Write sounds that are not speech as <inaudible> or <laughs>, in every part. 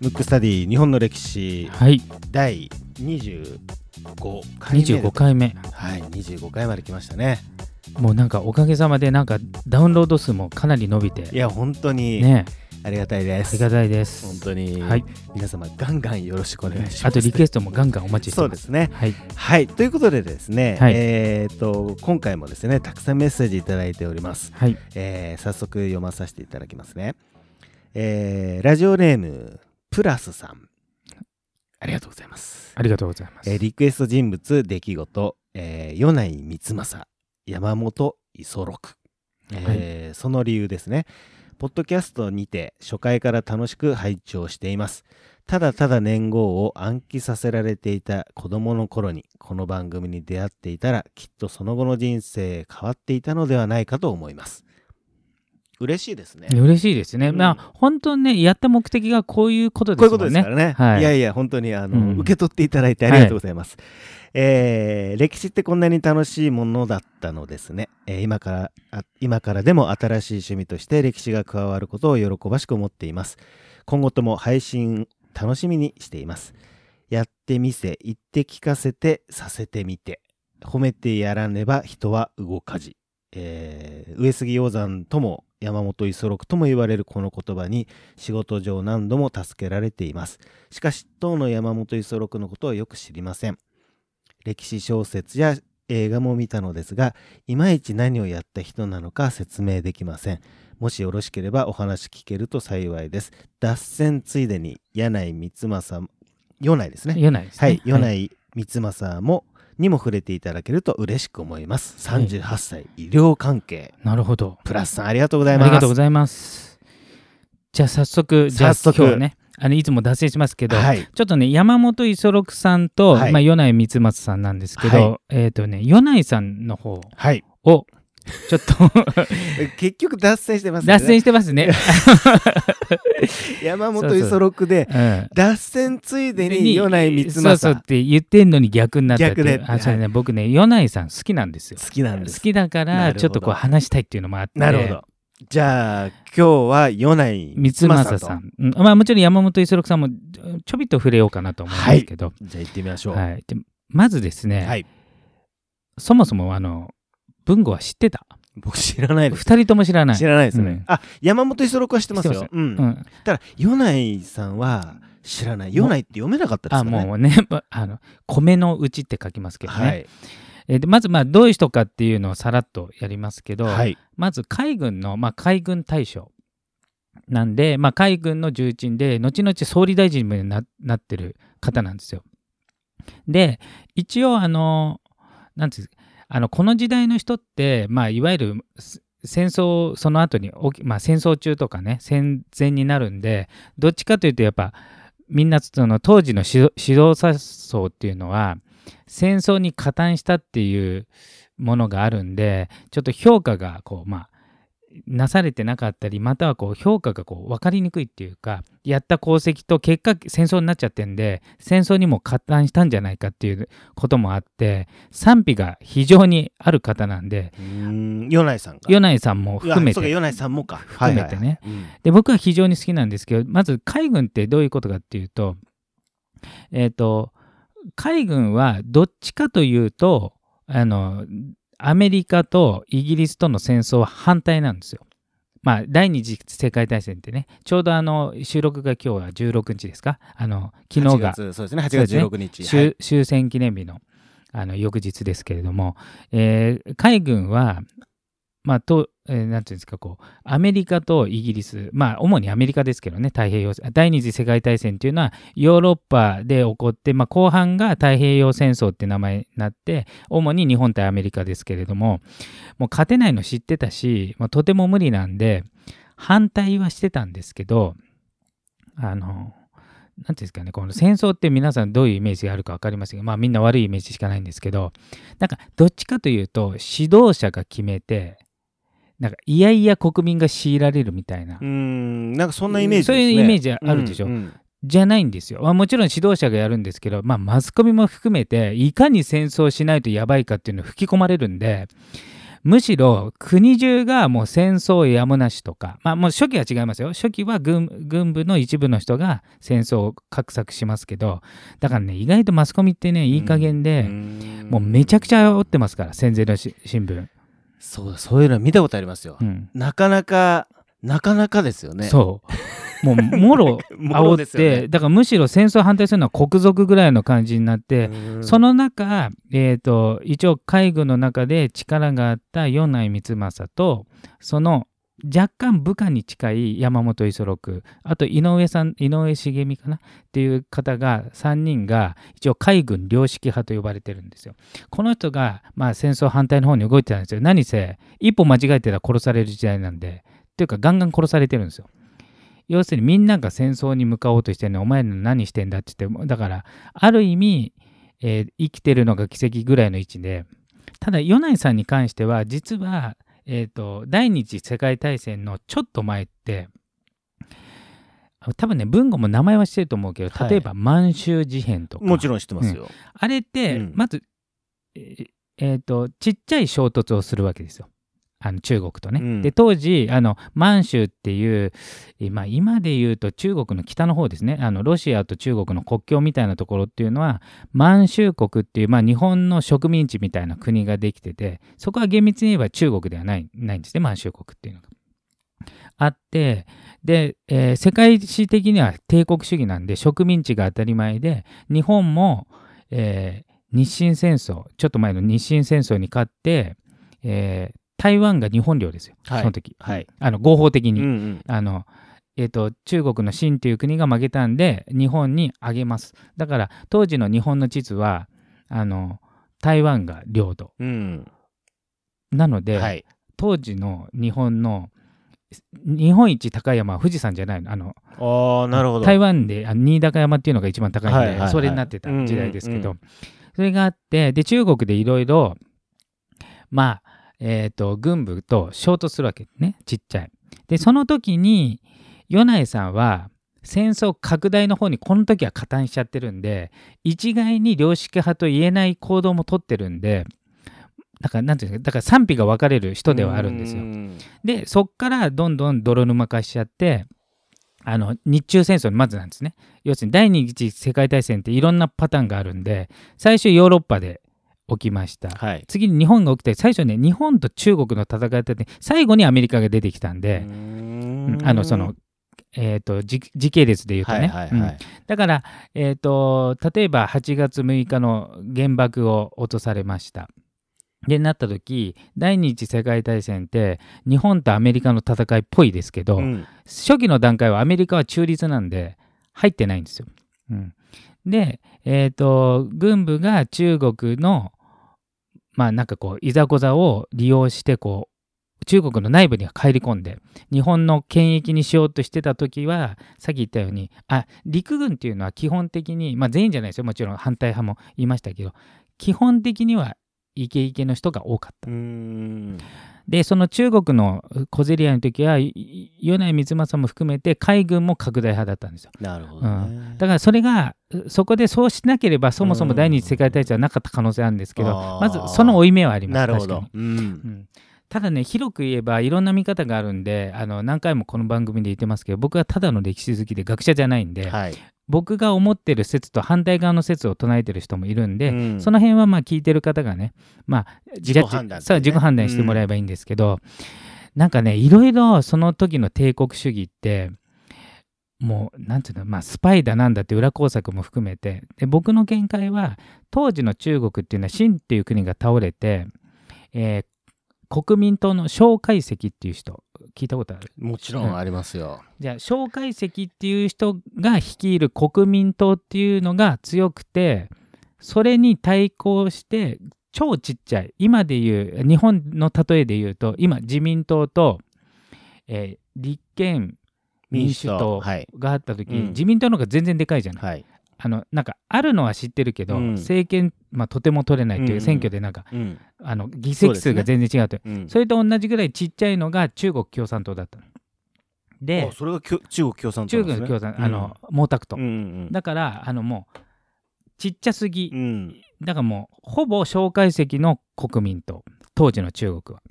ムックスタディ日本の歴史。はい。第25回目で25回目。はい25回まで来ましたね。もうなんかおかげさまでなんかダウンロード数もかなり伸びいてや本当に。ねありがたいです、ありがたいです。本当に、はい。皆様ガンガンよろしくお願いします。あとリクエストもガンガンお待ちしてます。そうですね。はい。はい。ということでですね、はい。えっ、と今回もですねたくさんメッセージいただいております、はい。えー早速読まさせていただきますね、えーラジオネームプラスさん。ありがとうございます。ありがとうございます、えーリクエスト人物出来事、えー、米内光政山本五十六、えーその理由ですねポッドキャストにて初回から楽しく拝聴しています。ただただ年号を暗記させられていた子供の頃にこの番組に出会っていたらきっとその後の人生変わっていたのではないかと思います。嬉しいですね嬉しいですね、うんまあ本当にねやった目的がこういうことこういうことですからね。はいい、やいや、本当にあの、うん受け取っていただいてありがとうございます。えー歴史ってこんなに楽しいものだったのですね。えー今からあ、今からでも新しい趣味として歴史が加わることを喜ばしく思っています。今後とも配信楽しみにしています。やってみせ、言って聞かせて、させてみて。褒めてやらねば人は動かじ。えー上杉鷹山とも山本五十六とも言われるこの言葉に仕事上何度も助けられています。しかし当の山本五十六のことはよく知りません。歴史小説や映画も見たのですがいまいち何をやった人なのか説明できません。もしよろしければお話聞けると幸いです。脱線ついでに柳井光政米内ですね。言えないですねはい、米内光政もにも触れていただけると嬉しく思います。はい38歳、医療関係。なるほどプラスさんありがとうござあいます。りがとうございますじゃあ早速じゃあ今日ねあのいつも脱線しますけど、はい。ちょっとね山本五十六さんと、はいまあ、米内光政さんなんですけど、はえっ、とね米内さんの方はい。をちょっと。<laughs> 結局脱線してますね。脱線してますね。<laughs> 山本五十六で、うん。脱線ついでに米内光そうそうっ政て言ってんのに逆になったって逆で。あそれね、僕ね米内さん好きなんですよ。好きなんです。好きだからちょっとこう話したいっていうのもあって。なるほど。じゃあ今日は米内三光政さ。ん、うん。まあ、もちろん山本五十六さんもちょびっと触れようかなと思うんですけど、じゃあ行ってみましょう。はい。でまずですね、はい。そもそもあの文吾は知ってた？僕知らないです。二人とも知らない知らないですね。うんあ、山本五十六は知ってます。ようん。うん、ただ米内さんは知らない。米内って読めなかったですあかね。もうねまあの米のうちって書きますけどね、はい。えーでまずまあどういう人かっていうのをさらっとやりますけど、はい。まず海軍の、まあ、海軍大将なんで、まあ、海軍の重鎮で後々総理大臣にななってる方なんですよ。で一応あのなんていうんですかあのこの時代の人って、まあ、いわゆる戦争その後に、まあ、戦争中とかね戦前になるんでどっちかというとやっぱみんなその当時の指導者層っていうのは戦争に加担したっていうものがあるんでちょっと評価がこうまあなされてなかったりまたはこう評価がこう分かりにくいっていうかやった功績と結果戦争になっちゃってんで戦争にも加担したんじゃないかっていうこともあって賛否が非常にある方なんで。米内さんか。米内さんも含めて米内さんもか。含めてねで僕は非常に好きなんですけどまず海軍ってどういうことかっていうとえっ、と海軍はどっちかというとあのアメリカとイギリスとの戦争は反対なんですよ。まあ、第二次世界大戦ってねちょうどあの収録が今日は16日ですか？あの昨日が8月そうですね。8月16日。終,、はい終戦記念日のあの翌日ですけれども、えー海軍は、まあとえーていうんですかこうアメリカとイギリスまあ主にアメリカですけどね太平洋第二次世界大戦っていうのはヨーロッパで起こって、まあ、後半が太平洋戦争って名前になって主に日本対アメリカですけれどももう勝てないの知ってたし、まあ、とても無理なんで反対はしてたんですけどあのなんていうんですかね、この戦争って皆さんどういうイメージがあるか分かりませんが、まあみんな悪いイメージしかないんですけど、なんかどっちかというと指導者が決めて、なんかいやいや国民が強いられるみたいな、うーん。なんかそんなイメージね。そういうイメージあるでしょうんうんじゃないんですよ。まあ、もちろん指導者がやるんですけど、まあマスコミも含めて、いかに戦争しないとやばいかっていうのを吹き込まれるんで、むしろ国中がもう戦争やむなしとか、まあもう初期は違いますよ。初期は軍軍部の一部の人が戦争を画策しますけど、だからね、意外とマスコミってね、いい加減で、もうめちゃくちゃ煽ってますから、戦前の新聞。そうそういうの見たことありますよ。うん、なかなか、なかなかですよね。そう。もう <laughs> もろ煽って、ね、だからむしろ戦争反対するのは国賊ぐらいの感じになって、その中、えーと、一応海軍の中で力があった米内光政とその若干部下に近い山本五十六あと井上さん井上茂美かなっていう方が3人が一応海軍良識派と呼ばれてるんですよ。この人が、まあ、戦争反対の方に動いてたんですよ。何せ一歩間違えてたら殺される時代なんでっていうかガンガン殺されてるんですよ。要するにみんなが戦争に向かおうとしてるのお前ら何してんだって言ってだからある意味、えー、生きてるのが奇跡ぐらいの位置でただ米内さんに関しては実は、えーと、第二次世界大戦のちょっと前って多分ね文語も名前はしてると思うけど例えば満州事変とか、もちろん知ってますよ、うん、あれって、うん、まずえー、えーとちっちゃい衝突をするわけですよあの中国とね、うん、で当時あの満州っていう、まあ、今で言うと中国の北の方ですね。あのロシアと中国の国境みたいなところっていうのは満州国っていう、まあ、日本の植民地みたいな国ができててそこは厳密に言えば中国ではないないんですね満州国っていうのが。あってで、えー、世界史的には帝国主義なんで植民地が当たり前で日本も、えー、日清戦争ちょっと前の日清戦争に勝って、えー、台湾が日本領ですよ、はい、その時、はい、あの合法的に、うんうん、あのえーと、中国の清という国が負けたんで日本にあげます。だから当時の日本の地図はあの台湾が領土、うん、なので、はい、当時の日本の日本一高い山は富士山じゃないの。あのあなるほど。台湾で新高山っていうのが一番高いんで、はいはいはい、それになってた時代ですけど、うんうんうん、それがあってで中国でいろいろまあえーと、軍部と衝突するわけねちっちゃい。でその時に米内さんは戦争拡大の方にこの時は加担しちゃってるんで一概に良識派と言えない行動も取ってるんでだからなんていうんですかだから賛否が分かれる人ではあるんですよ。でそっからどんどん泥沼化しちゃってあの日中戦争にまずなんですね。要するに第二次世界大戦っていろんなパターンがあるんで最初ヨーロッパで起きました、はい、次に日本が起きて最初ね日本と中国の戦いだって最後にアメリカが出てきたんであのそのえーと、時系列で言うとね、はいはいはい。うん、だから、えーと、例えば8月6日の原爆を落とされました。でなった時第二次世界大戦って日本とアメリカの戦いっぽいですけど、うん、初期の段階はアメリカは中立なんで入ってないんですよ。うん、で、えーと軍部が中国のまあなんかこういざこざを利用してこう中国の内部に入り込んで日本の権益にしようとしてた時はさっき言ったようにあ陸軍っていうのは基本的にまあ全員じゃないですよもちろん反対派も言いましたけど基本的にはイケイケの人が多かった。でその中国の小競り合いの時は米内光政も含めて海軍も拡大派だったんですよ。なるほど、ね。うん、だからそれがそこでそうしなければそもそも第二次世界大戦はなかった可能性あるんですけど、まずその負い目はあります。なるほど、うん、うん。ただね広く言えばいろんな見方があるんであの何回もこの番組で言ってますけど僕はただの歴史好きで学者じゃないんで、はい、僕が思ってる説と反対側の説を唱えてる人もいるんで、うん、その辺はまあ聞いてる方がね、まあ、自己判断、ね、さあ自己判断してもらえばいいんですけど、うん、なんかねいろいろその時の帝国主義ってもうなんていうのまあスパイだなんだって裏工作も含めてで僕の見解は当時の中国っていうのは清っていう国が倒れて、えー、国民党の蒋介石っていう人聞いたことある？もちろんありますよ、うん、じゃあ蒋介石っていう人が率いる国民党っていうのが強くてそれに対抗して超ちっちゃい今でいう日本の例えで言うと今自民党と、えー、立憲民主党があった時、はいうん、自民党の方が全然でかいじゃない、はい、あのなんかあるのは知ってるけど、うん、政権、まあ、とても取れないっていう選挙でなんか、うん、あの議席数が全然違うとそ、ね,、れと同じぐらいちっちゃいのが中国共産党だったでそれが中国共産党、ね、中国共産あの、毛沢東、うんうん、だからあのもうちっちゃすぎ、だからもうほぼ蒋介石の国民党。当時の中国は。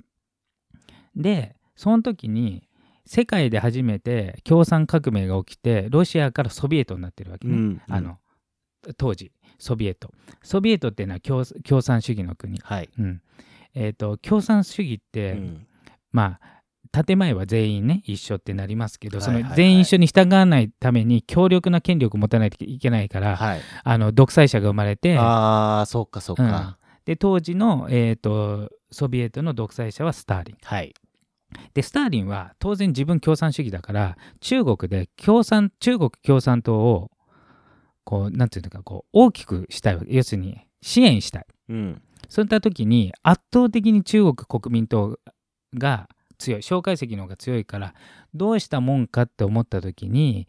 でその時に世界で初めて共産革命が起きてロシアからソビエトになってるわけね、うんあの当時ソビエト。ソビエトっていうのは共共産主義の国、はい。うん。えー、と共産主義って、うん。まあ建前は全員ね一緒ってなりますけど、はいはいはい。その全員一緒に従わないために強力な権力を持たないといけないから、はい。あの独裁者が生まれてああ、そっかそっうん。か。で当時の、えー、とソビエトの独裁者はスターリン。はい。でスターリンは当然自分共産主義だから中国で共産中国共産党をこうなんていうのかこう大きくしたいわけ。要するに支援したい。うん。そういった時に圧倒的に中国国民党が強い。蒋介石の方が強いからどうしたもんかって思った時に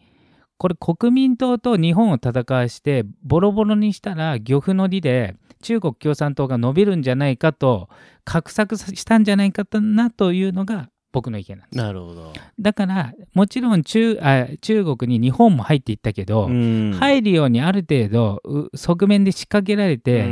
これ国民党と日本を戦わしてボロボロにしたら漁夫の利で中国共産党が伸びるんじゃないかと画策したんじゃないかなというのが僕の意見なんです。なるほど。だからもちろん中あ中国に日本も入っていったけど、うん入るようにある程度う側面で仕掛けられて、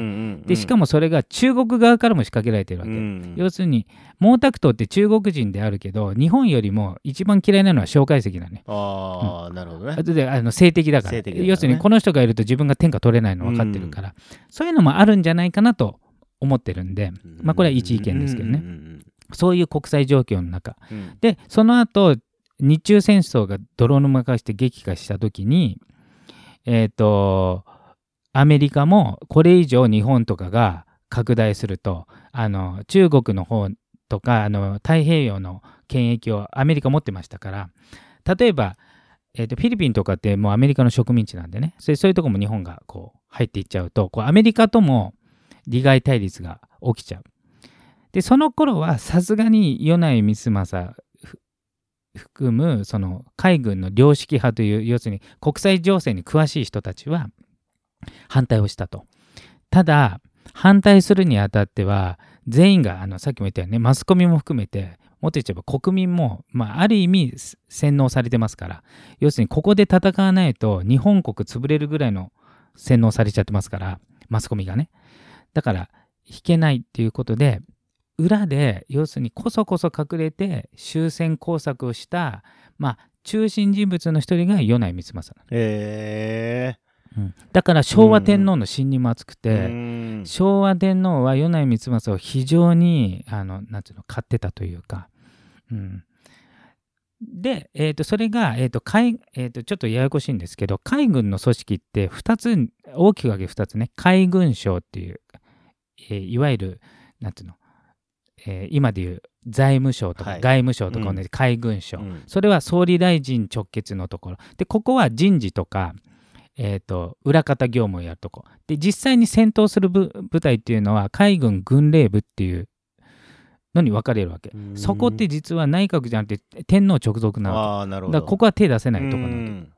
でしかもそれが中国側からも仕掛けられてるわけ。うん要するに毛沢東って中国人であるけど日本よりも一番嫌いなのは蒋介石だね。ああ、なるほどね。後であの性的だから性的だからね要するにこの人がいると自分が天下取れないの分かってるから、そういうのもあるんじゃないかなと思ってるんで、まあ、これは一意見ですけどね、ね。そういう国際状況の中。うん。でその後日中戦争が泥沼化して激化した時にえっ、とアメリカもこれ以上日本とかが拡大するとあの中国の方とかあの太平洋の権益をアメリカ持ってましたから例えば、えー、とフィリピンとかってもうアメリカの植民地なんでね。それそういうとこも日本がこう入っていっちゃうとこうアメリカとも利害対立が起きちゃう。でその頃はさすがに米内光政含むその海軍の良識派という要するに国際情勢に詳しい人たちは反対をしたと。ただ反対するにあたっては全員があのさっきも言ったようにねマスコミも含めてもっと言っちゃえば国民も、まあ、ある意味洗脳されてますから要するにここで戦わないと日本国潰れるぐらいの洗脳されちゃってますからマスコミがねだから引けないっていうことで裏で要するにこそこそ隠れて終戦工作をした、まあ、中心人物の一人が米内光政なへの、うん。だから昭和天皇の信にも厚くえ。て、うん。昭和天皇は米内光政を非常にあのなんていうの買ってたというか、うん、で、えー、とそれが、えーと海えー、とちょっとややこしいんですけど海軍の組織って2つ大きく分け2つね。海軍省っていう、えーいわゆるなんていうの、えー今でいう財務省とかはい。外務省とか同じ海軍省、うん。それは総理大臣直結のところ。でここは人事とか、えー、と裏方業務をやるとこ。で実際に戦闘する部部隊っていうのは海軍軍令部っていうのに分かれるわけ。うん。そこって実は内閣じゃなくて天皇直属なわああ、なるほど。けだからここは手出せないところなわけ。うん。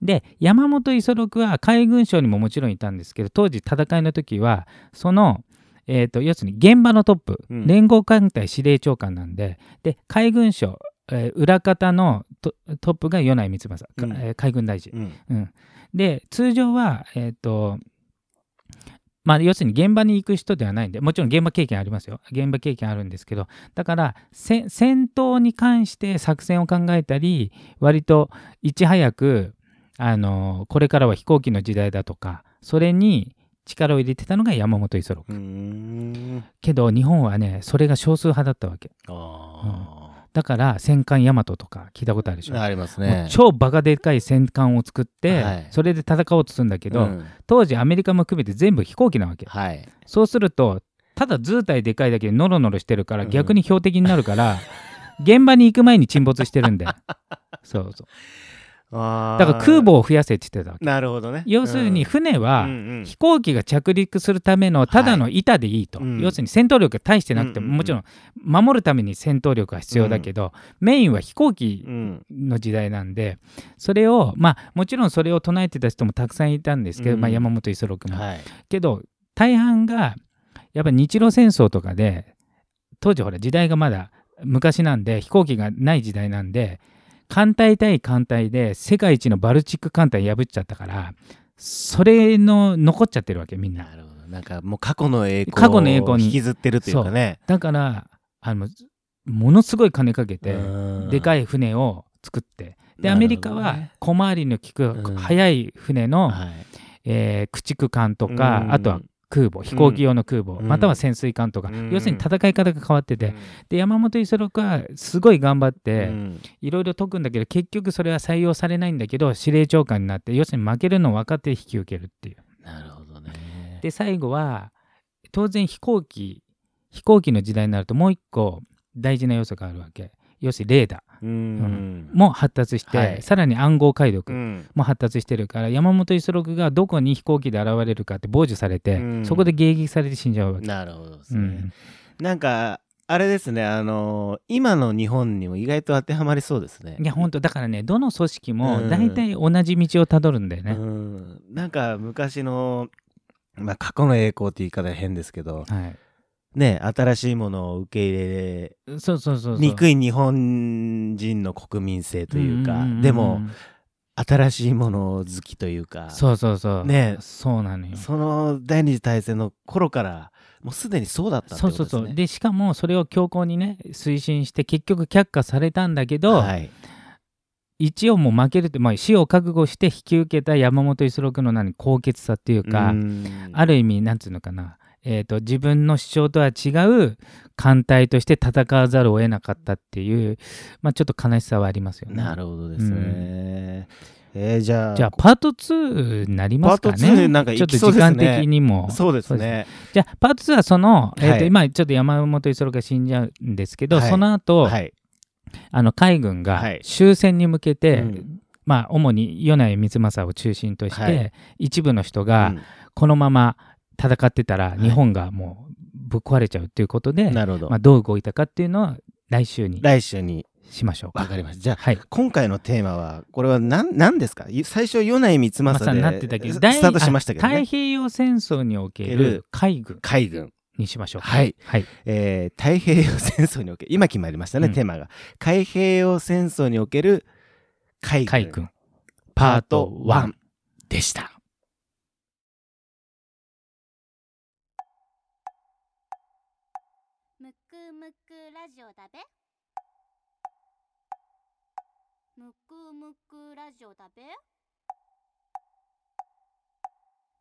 で山本五十六は海軍省にももちろんいたんですけど当時戦いの時はその、えー、と要するに現場のトップ、うん。連合艦隊司令長官なんでで海軍省、えー裏方のトトップが米内光政、かうん。えー海軍大臣、うん。うん、で通常はえっ、とまあ要するに現場に行く人ではないんでもちろん現場経験ありますよ。現場経験あるんですけどだからせ戦闘に関して作戦を考えたり割といち早くあのこれからは飛行機の時代だとかそれに力を入れてたのが山本五十六。けど日本はねそれが少数派だったわけ。あだから戦艦大和とか聞いたことあるでしょ？あ。ありますね。超バカでかい戦艦を作って、はい。それで戦おうとするんだけど、うん。当時アメリカも含めて全部飛行機なわけ。はい。そうするとただ図体でかいだけでノロノロしてるからうん。逆に標的になるから、現場に行く前に沈没してるんで <laughs> そうそうだだから空母を増やせって言ってたわけ。なるほどね。要するに船は、うんうん。飛行機が着陸するためのただの板でいいと、うん。要するに戦闘力が大してなくても、うんうんうん。もちろん守るために戦闘力が必要だけど、メインは飛行機うん。の時代なんでそれをまあもちろんそれを唱えてた人もたくさんいたんですけど、うん。まあ、山本五十六も、はい。けど大半がやっぱ日露戦争とかで当時ほら時代がまだ昔なんで飛行機がない時代なんで艦隊対艦隊で世界一のバルチック艦隊破っちゃったからそれの残っちゃってるわけみんな。なるほどうんなんかもう過去の栄光過去の栄光に。を引きずってるというかね。だからあのものすごい金かけて、でかい。い船を作って。でアメリカは小回りの利くうん。速い船の、はい。えー駆逐艦とか、うん。あとは空母飛行機用の空母、うん。または潜水艦とか、うん。要するに戦い方が変わってて、うん。で山本五十六はすごい頑張って、うん。いろいろ解くんだけど結局それは採用されないんだけど司令長官になって要するに負けるのを分かって引き受けるっていう。なるほどね。で最後は当然飛行機飛行機の時代になるともう一個大事な要素があるわけ要するにレーダうん。ーも発達して、はい。さらに暗号解読うん。も発達してるから山本五十六がどこに飛行機で現れるかって傍受されて、うん。そこで迎撃されて死んじゃうわけ。なるほどですね。うん、なんか、あれですね、あの今の日本にも意外と当てはまりそうですね。いや本当だからねどの組織もうん。大体同じ道をたどるんだよね。うん、なんか昔の、まあ、過去の栄光って言い方は変ですけど、はい、ね、新しいものを受け入れそうそうそうそう。にくい日本人の国民性というか、んんんんでも新しいもの好きというか、そうそうそう。ねそうなのよ。その第二次大戦の頃からもうすでにそうだったってそうことですね。そうそうでしかもそれを強硬にね推進して結局却下されたんだけど、はい、一応もう負けるって、まあ、死を覚悟して引き受けた山本五十六の何高潔さっていうか、うん。ある意味なんつうのかな、えー、と自分の主張とは違う艦隊として戦わざるを得なかったっていう、まあ、ちょっと悲しさはありますよね。なるほどですね。えーじゃあ、じゃあパート2になりますかね。パート2なんかいちょっと時間的にも。そうですね。じゃあパート2はその、えーとはい今ちょっと山本五十六が死んじゃうんですけど、はいその後、はい。あの海軍がはい終戦に向けて、うんまあ主に米内光政を中心として、はい一部の人がうんこのまま戦ってたらい日本がもうぶっ壊れちゃうっていうことで、なるほど。まあ、どう動いたかっていうのは来週に来週にしましょうか。わかりました。じゃあ、はい。今回のテーマは、これは何何ですか？い最初、米内光まさでなってたけど、スタートしましたけど太ね。平洋戦争におけけるる海軍海軍。にしましょうか。はい。はい。えー太平洋戦争における、今決まりましたね、うんテーマが。太平洋戦争における海軍。海軍パート1でした。ラジオだべ。むくむくラジオだべ。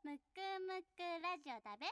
むくむくラジオだべ。